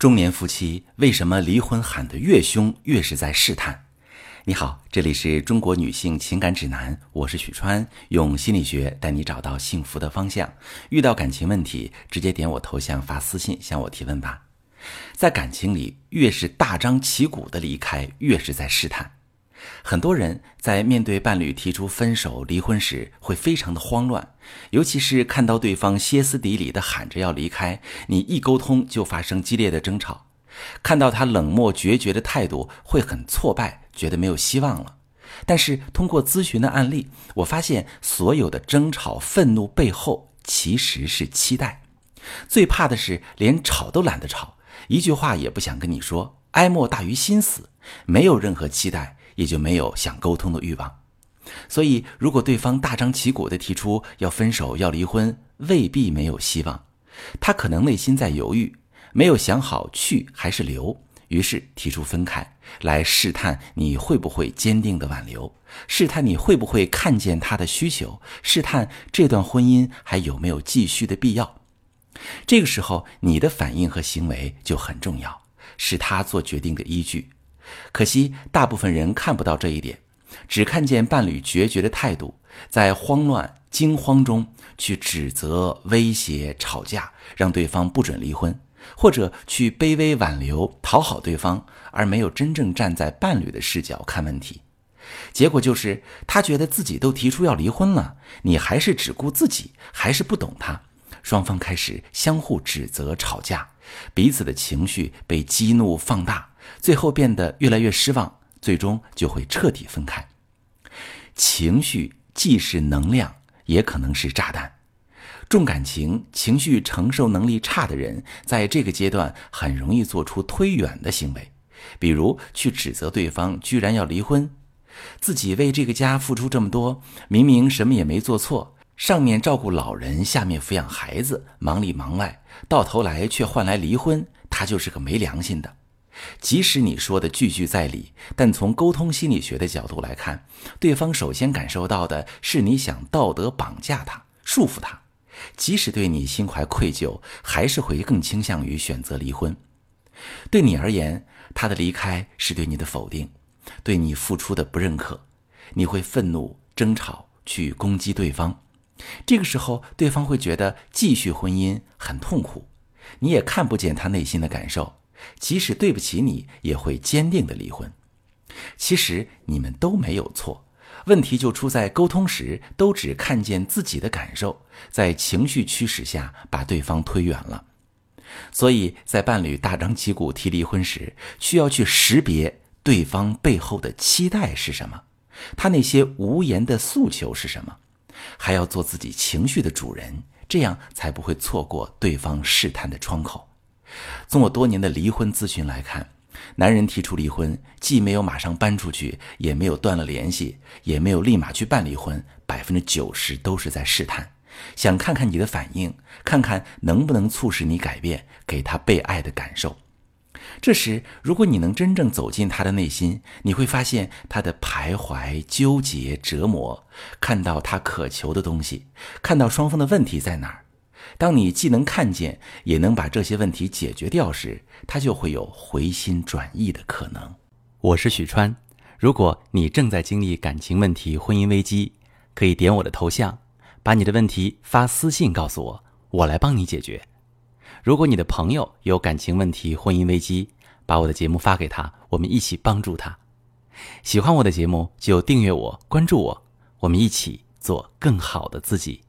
中年夫妻为什么离婚喊得越凶，越是在试探？你好，这里是中国女性情感指南，我是许川，用心理学带你找到幸福的方向。遇到感情问题，直接点我头像发私信向我提问吧。在感情里，越是大张旗鼓的离开，越是在试探。很多人在面对伴侣提出分手、离婚时，会非常的慌乱，尤其是看到对方歇斯底里的喊着要离开，你一沟通就发生激烈的争吵；看到他冷漠决绝的态度，会很挫败，觉得没有希望了。但是通过咨询的案例，我发现所有的争吵、愤怒背后其实是期待。最怕的是连吵都懒得吵，一句话也不想跟你说，哀莫大于心死，没有任何期待。也就没有想沟通的欲望，所以如果对方大张旗鼓地提出要分手、要离婚，未必没有希望。他可能内心在犹豫，没有想好去还是留，于是提出分开，来试探你会不会坚定的挽留，试探你会不会看见他的需求，试探这段婚姻还有没有继续的必要。这个时候，你的反应和行为就很重要，是他做决定的依据。可惜，大部分人看不到这一点，只看见伴侣决绝的态度，在慌乱、惊慌中去指责、威胁、吵架，让对方不准离婚，或者去卑微挽留、讨好对方，而没有真正站在伴侣的视角看问题。结果就是，他觉得自己都提出要离婚了，你还是只顾自己，还是不懂他。双方开始相互指责、吵架，彼此的情绪被激怒放大，最后变得越来越失望，最终就会彻底分开。情绪既是能量，也可能是炸弹。重感情、情绪承受能力差的人，在这个阶段很容易做出推远的行为，比如去指责对方居然要离婚，自己为这个家付出这么多，明明什么也没做错。上面照顾老人，下面抚养孩子，忙里忙外，到头来却换来离婚，他就是个没良心的。即使你说的句句在理，但从沟通心理学的角度来看，对方首先感受到的是你想道德绑架他、束缚他，即使对你心怀愧疚，还是会更倾向于选择离婚。对你而言，他的离开是对你的否定，对你付出的不认可，你会愤怒、争吵，去攻击对方。这个时候，对方会觉得继续婚姻很痛苦，你也看不见他内心的感受，即使对不起你，也会坚定的离婚。其实你们都没有错，问题就出在沟通时都只看见自己的感受，在情绪驱使下把对方推远了。所以在伴侣大张旗鼓提离婚时，需要去识别对方背后的期待是什么，他那些无言的诉求是什么。还要做自己情绪的主人，这样才不会错过对方试探的窗口。从我多年的离婚咨询来看，男人提出离婚，既没有马上搬出去，也没有断了联系，也没有立马去办离婚，百分之九十都是在试探，想看看你的反应，看看能不能促使你改变，给他被爱的感受。这时，如果你能真正走进他的内心，你会发现他的徘徊、纠结、折磨，看到他渴求的东西，看到双方的问题在哪儿。当你既能看见，也能把这些问题解决掉时，他就会有回心转意的可能。我是许川，如果你正在经历感情问题、婚姻危机，可以点我的头像，把你的问题发私信告诉我，我来帮你解决。如果你的朋友有感情问题、婚姻危机，把我的节目发给他，我们一起帮助他。喜欢我的节目就订阅我、关注我，我们一起做更好的自己。